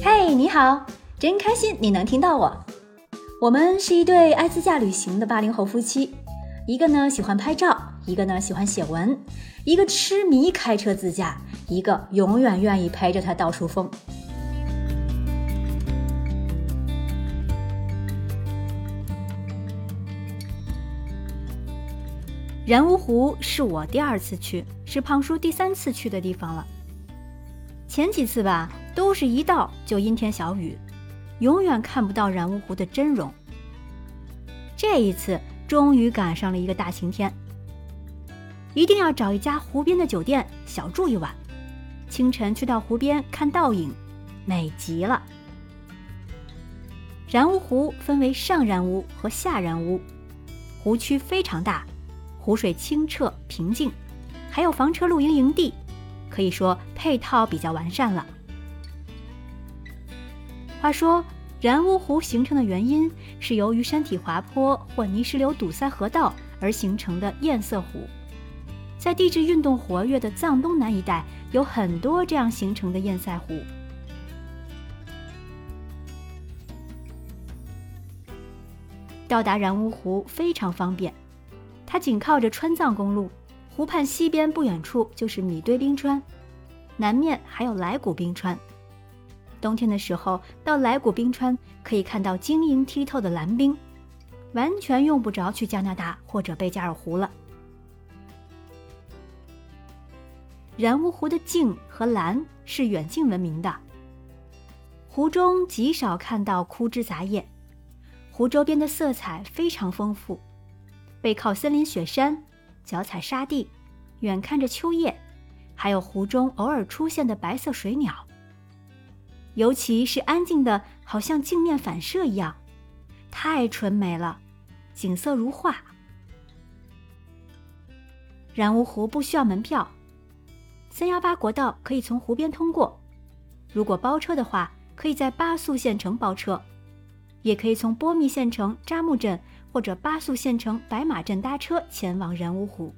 嘿，你好，真开心你能听到我。我们是一对爱自驾旅行的八零后夫妻，一个呢喜欢拍照，一个呢喜欢写文，一个痴迷开车自驾，一个永远愿意陪着他到处疯。然乌湖是我第二次去，是胖叔第三次去的地方了。前几次吧，都是一到就阴天小雨，永远看不到然乌湖的真容。这一次终于赶上了一个大晴天，一定要找一家湖边的酒店小住一晚，清晨去到湖边看倒影，美极了。然乌湖分为上然乌和下然乌，湖区非常大，湖水清澈平静，还有房车露营营地。可以说配套比较完善了。话说，然乌湖形成的原因是由于山体滑坡或泥石流堵塞河道而形成的堰塞湖。在地质运动活跃的藏东南一带，有很多这样形成的堰塞湖。到达然乌湖非常方便，它紧靠着川藏公路。湖畔西边不远处就是米堆冰川，南面还有来古冰川。冬天的时候到来古冰川，可以看到晶莹剔透的蓝冰，完全用不着去加拿大或者贝加尔湖了。然乌湖的静和蓝是远近闻名的，湖中极少看到枯枝杂叶，湖周边的色彩非常丰富，背靠森林雪山。脚踩沙地，远看着秋叶，还有湖中偶尔出现的白色水鸟。尤其是安静的，好像镜面反射一样，太纯美了，景色如画。然乌湖不需要门票，三幺八国道可以从湖边通过。如果包车的话，可以在巴素县城包车，也可以从波密县城扎木镇。或者巴素县城白马镇搭车前往然乌湖。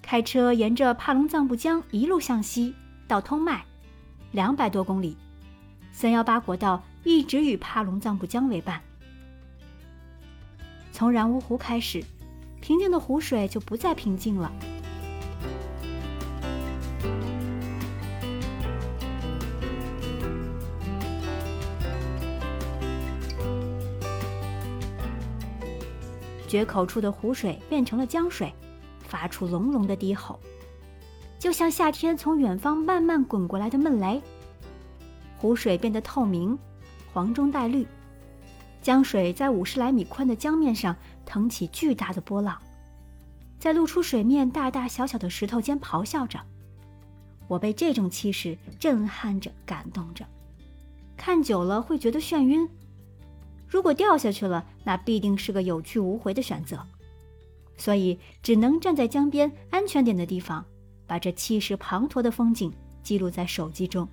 开车沿着帕隆藏布江一路向西到通麦，两百多公里，三幺八国道一直与帕隆藏布江为伴。从然乌湖开始，平静的湖水就不再平静了。决口处的湖水变成了江水，发出隆隆的低吼，就像夏天从远方慢慢滚过来的闷雷。湖水变得透明，黄中带绿，江水在五十来米宽的江面上腾起巨大的波浪，在露出水面大大小小的石头间咆哮着。我被这种气势震撼着，感动着，看久了会觉得眩晕。如果掉下去了，那必定是个有去无回的选择，所以只能站在江边安全点的地方，把这气势磅礴的风景记录在手机中。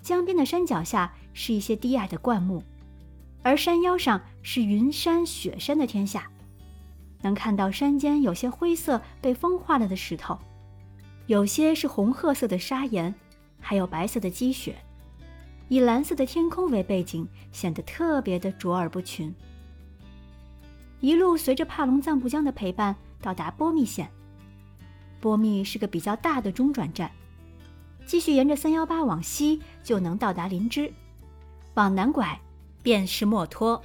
江边的山脚下是一些低矮的灌木，而山腰上是云山雪山的天下，能看到山间有些灰色被风化了的石头，有些是红褐色的砂岩，还有白色的积雪。以蓝色的天空为背景，显得特别的卓尔不群。一路随着帕隆藏布江的陪伴，到达波密县。波密是个比较大的中转站，继续沿着三幺八往西，就能到达林芝，往南拐，便是墨脱。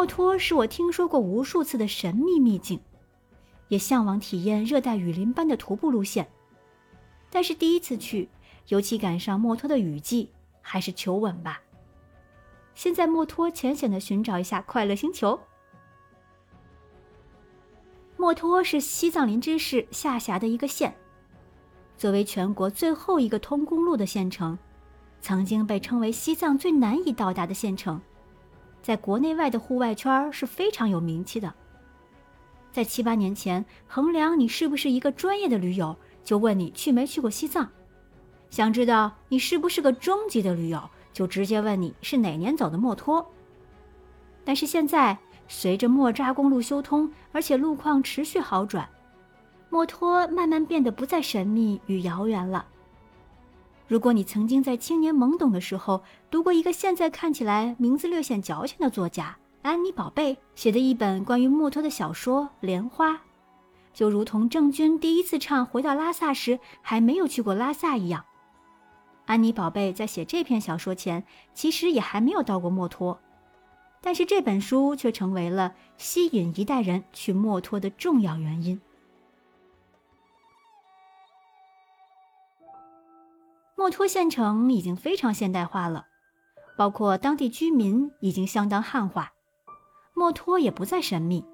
墨脱是我听说过无数次的神秘秘境，也向往体验热带雨林般的徒步路线。但是第一次去，尤其赶上墨脱的雨季，还是求稳吧。先在墨脱浅显的寻找一下快乐星球。墨脱是西藏林芝市下辖的一个县，作为全国最后一个通公路的县城，曾经被称为西藏最难以到达的县城。在国内外的户外圈是非常有名气的，在七八年前，衡量你是不是一个专业的驴友，就问你去没去过西藏；想知道你是不是个中级的驴友，就直接问你是哪年走的墨脱。但是现在，随着莫扎公路修通，而且路况持续好转，墨脱慢慢变得不再神秘与遥远了。如果你曾经在青年懵懂的时候读过一个现在看起来名字略显矫情的作家安妮宝贝写的一本关于墨脱的小说《莲花》，就如同郑钧第一次唱《回到拉萨》时还没有去过拉萨一样，安妮宝贝在写这篇小说前其实也还没有到过墨脱。但是这本书却成为了吸引一代人去墨脱的重要原因。墨脱县城已经非常现代化了，包括当地居民已经相当汉化，墨脱也不再神秘。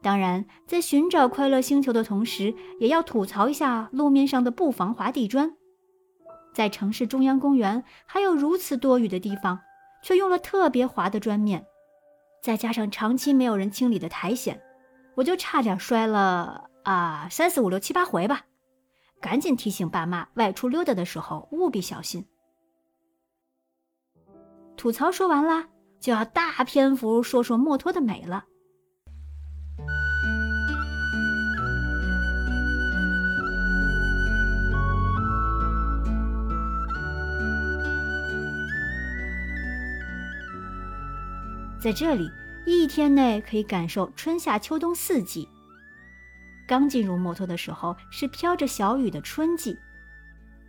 当然，在寻找快乐星球的同时，也要吐槽一下路面上的不防滑地砖。在城市中央公园还有如此多雨的地方。却用了特别滑的砖面，再加上长期没有人清理的苔藓，我就差点摔了啊三四五六七八回吧！赶紧提醒爸妈，外出溜达的时候务必小心。吐槽说完啦，就要大篇幅说说墨脱的美了。在这里，一天内可以感受春夏秋冬四季。刚进入墨脱的时候是飘着小雨的春季，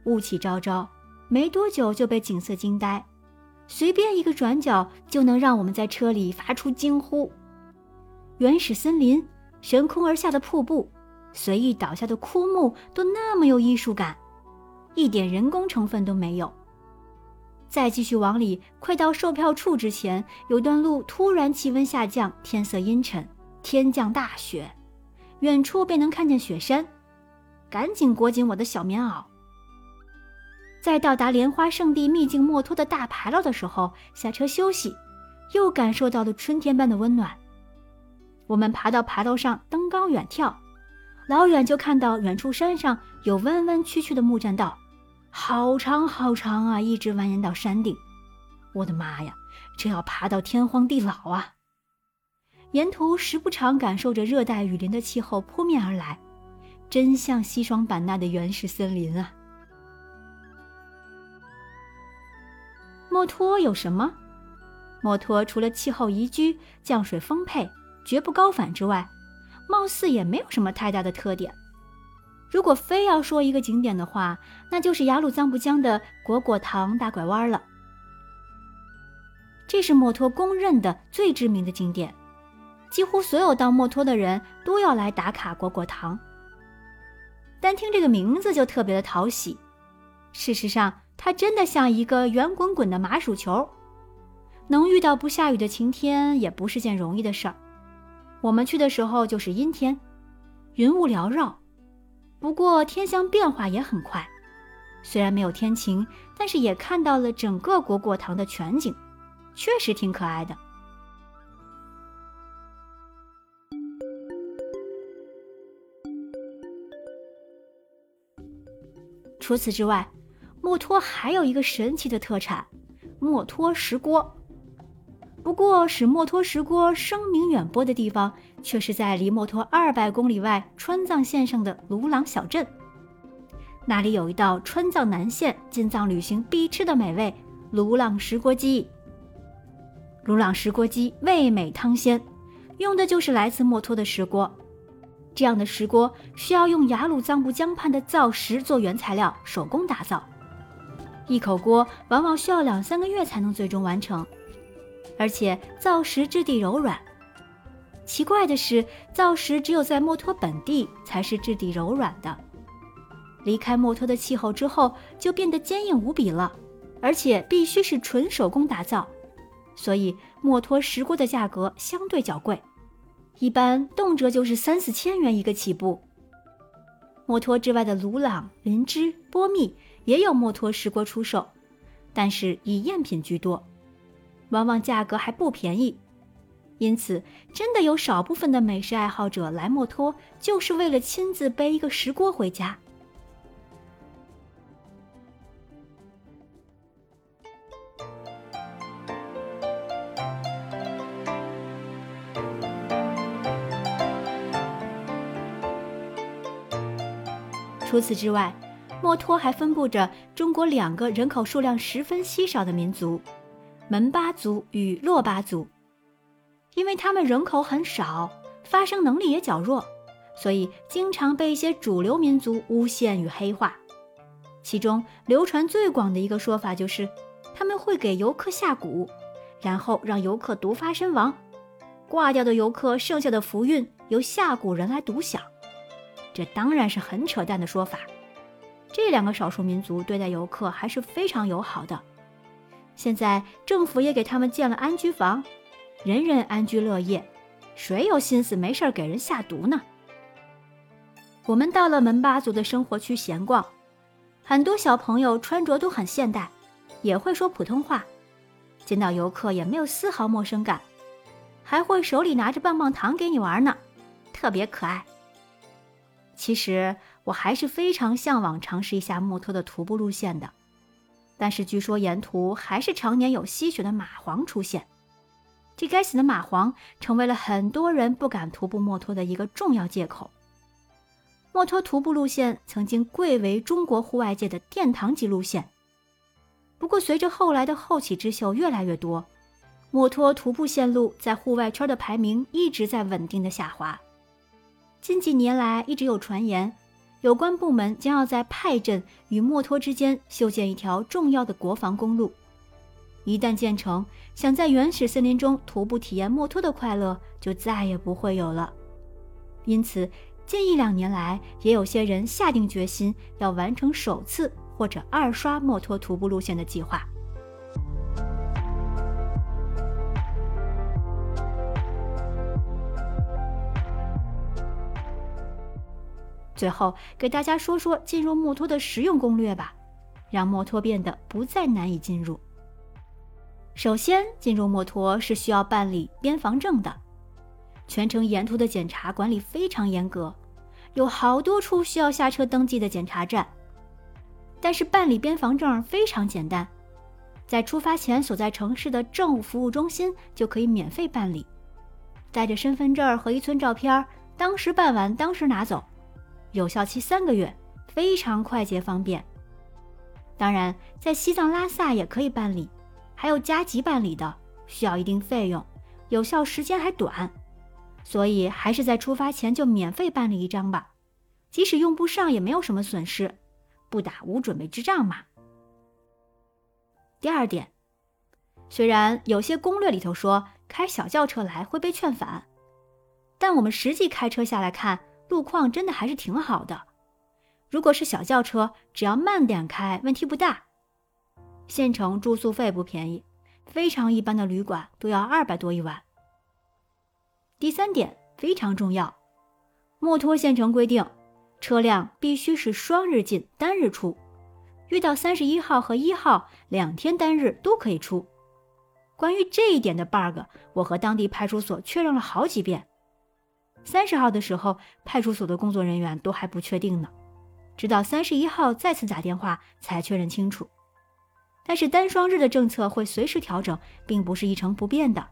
雾气昭昭，没多久就被景色惊呆。随便一个转角就能让我们在车里发出惊呼。原始森林、悬空而下的瀑布、随意倒下的枯木，都那么有艺术感，一点人工成分都没有。再继续往里，快到售票处之前，有段路突然气温下降，天色阴沉，天降大雪，远处便能看见雪山。赶紧裹紧我的小棉袄。在到达莲花圣地秘境墨脱的大牌楼的时候，下车休息，又感受到了春天般的温暖。我们爬到牌楼上，登高远眺，老远就看到远处山上有弯弯曲曲的木栈道。好长好长啊，一直蜿蜒到山顶。我的妈呀，这要爬到天荒地老啊！沿途时不常感受着热带雨林的气候扑面而来，真像西双版纳的原始森林啊！墨脱有什么？墨脱除了气候宜居、降水丰沛、绝不高反之外，貌似也没有什么太大的特点。如果非要说一个景点的话，那就是雅鲁藏布江的果果塘大拐弯了。这是墨脱公认的最知名的景点，几乎所有到墨脱的人都要来打卡果果塘。单听这个名字就特别的讨喜。事实上，它真的像一个圆滚滚的麻薯球，能遇到不下雨的晴天也不是件容易的事儿。我们去的时候就是阴天，云雾缭绕。不过天象变化也很快，虽然没有天晴，但是也看到了整个果果塘的全景，确实挺可爱的。除此之外，墨脱还有一个神奇的特产——墨脱石锅。不过，使墨脱石锅声名远播的地方，却是在离墨脱二百公里外川藏线上的鲁朗小镇。那里有一道川藏南线进藏旅行必吃的美味——鲁朗石锅鸡。鲁朗石锅鸡味美汤鲜，用的就是来自墨脱的石锅。这样的石锅需要用雅鲁藏布江畔的造石做原材料，手工打造。一口锅往往需要两三个月才能最终完成。而且造石质地柔软。奇怪的是，造石只有在墨脱本地才是质地柔软的，离开墨脱的气候之后就变得坚硬无比了，而且必须是纯手工打造，所以墨脱石锅的价格相对较贵，一般动辄就是三四千元一个起步。墨脱之外的鲁朗、林芝、波密也有墨脱石锅出售，但是以赝品居多。往往价格还不便宜，因此，真的有少部分的美食爱好者来墨脱，就是为了亲自背一个石锅回家。除此之外，墨脱还分布着中国两个人口数量十分稀少的民族——门巴族与珞巴族。因为他们人口很少，发声能力也较弱，所以经常被一些主流民族诬陷与黑化。其中流传最广的一个说法就是，他们会给游客下蛊，然后让游客毒发身亡，挂掉的游客剩下的福运由下蛊人来独享。这当然是很扯淡的说法。这两个少数民族对待游客还是非常友好的。现在政府也给他们建了安居房，人人安居乐业，谁有心思没事儿给人下毒呢？我们到了门巴族的生活区闲逛，很多小朋友穿着都很现代，也会说普通话，见到游客也没有丝毫陌生感，还会手里拿着棒棒糖给你玩呢，特别可爱。其实我还是非常向往尝试一下墨脱的徒步路线的，但是据说沿途还是常年有吸血的蚂蟥出现，这该死的蚂蟥成为了很多人不敢徒步墨脱的一个重要借口。墨脱徒步路线曾经贵为中国户外界的殿堂级路线，不过随着后来的后起之秀越来越多，墨脱徒步线路在户外圈的排名一直在稳定的下滑。近几年来，一直有传言，有关部门将要在派镇与墨脱之间修建一条重要的国防公路。一旦建成，想在原始森林中徒步体验墨脱的快乐就再也不会有了。因此，近一两年来，也有些人下定决心要完成首次或者二刷墨脱徒步路线的计划。最后给大家说说进入墨脱的实用攻略吧，让墨脱变得不再难以进入。首先，进入墨脱是需要办理边防证的，全程沿途的检查管理非常严格，有好多处需要下车登记的检查站。但是办理边防证非常简单，在出发前所在城市的政务服务中心就可以免费办理，带着身份证和一寸照片，当时办完当时拿走。有效期三个月，非常快捷方便。当然，在西藏拉萨也可以办理，还有加急办理的，需要一定费用，有效时间还短，所以还是在出发前就免费办理一张吧。即使用不上也没有什么损失，不打无准备之仗嘛。第二点，虽然有些攻略里头说开小轿车来会被劝返，但我们实际开车下来看。路况真的还是挺好的，如果是小轿车，只要慢点开，问题不大。县城住宿费不便宜，非常一般的旅馆都要二百多一晚。第三点非常重要，墨脱县城规定，车辆必须是双日进单日出，遇到三十一号和一号两天单日都可以出。关于这一点的 bug，我和当地派出所确认了好几遍。三十号的时候，派出所的工作人员都还不确定呢，直到三十一号再次打电话才确认清楚。但是单双日的政策会随时调整，并不是一成不变的，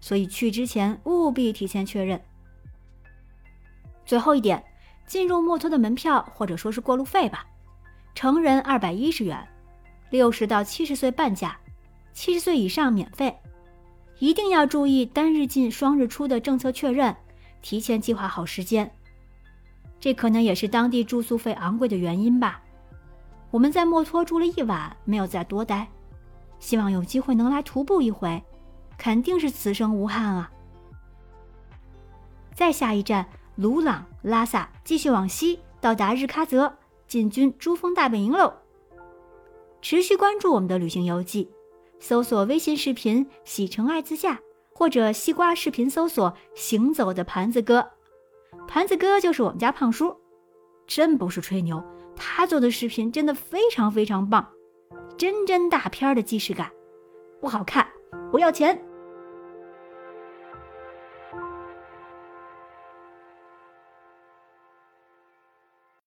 所以去之前务必提前确认。最后一点，进入墨脱的门票或者说是过路费吧，成人二百一十元，六十到七十岁半价，七十岁以上免费。一定要注意单日进双日出的政策确认。提前计划好时间，这可能也是当地住宿费昂贵的原因吧。我们在墨脱住了一晚，没有再多待，希望有机会能来徒步一回，肯定是此生无憾啊。再下一站鲁朗拉萨，继续往西到达日喀则，进军珠峰大本营喽。持续关注我们的旅行游记，搜索微信视频“喜成爱自驾”。或者西瓜视频搜索“行走的盘子哥”，盘子哥就是我们家胖叔，真不是吹牛，他做的视频真的非常非常棒，真真大片的既视感，不好看不要钱。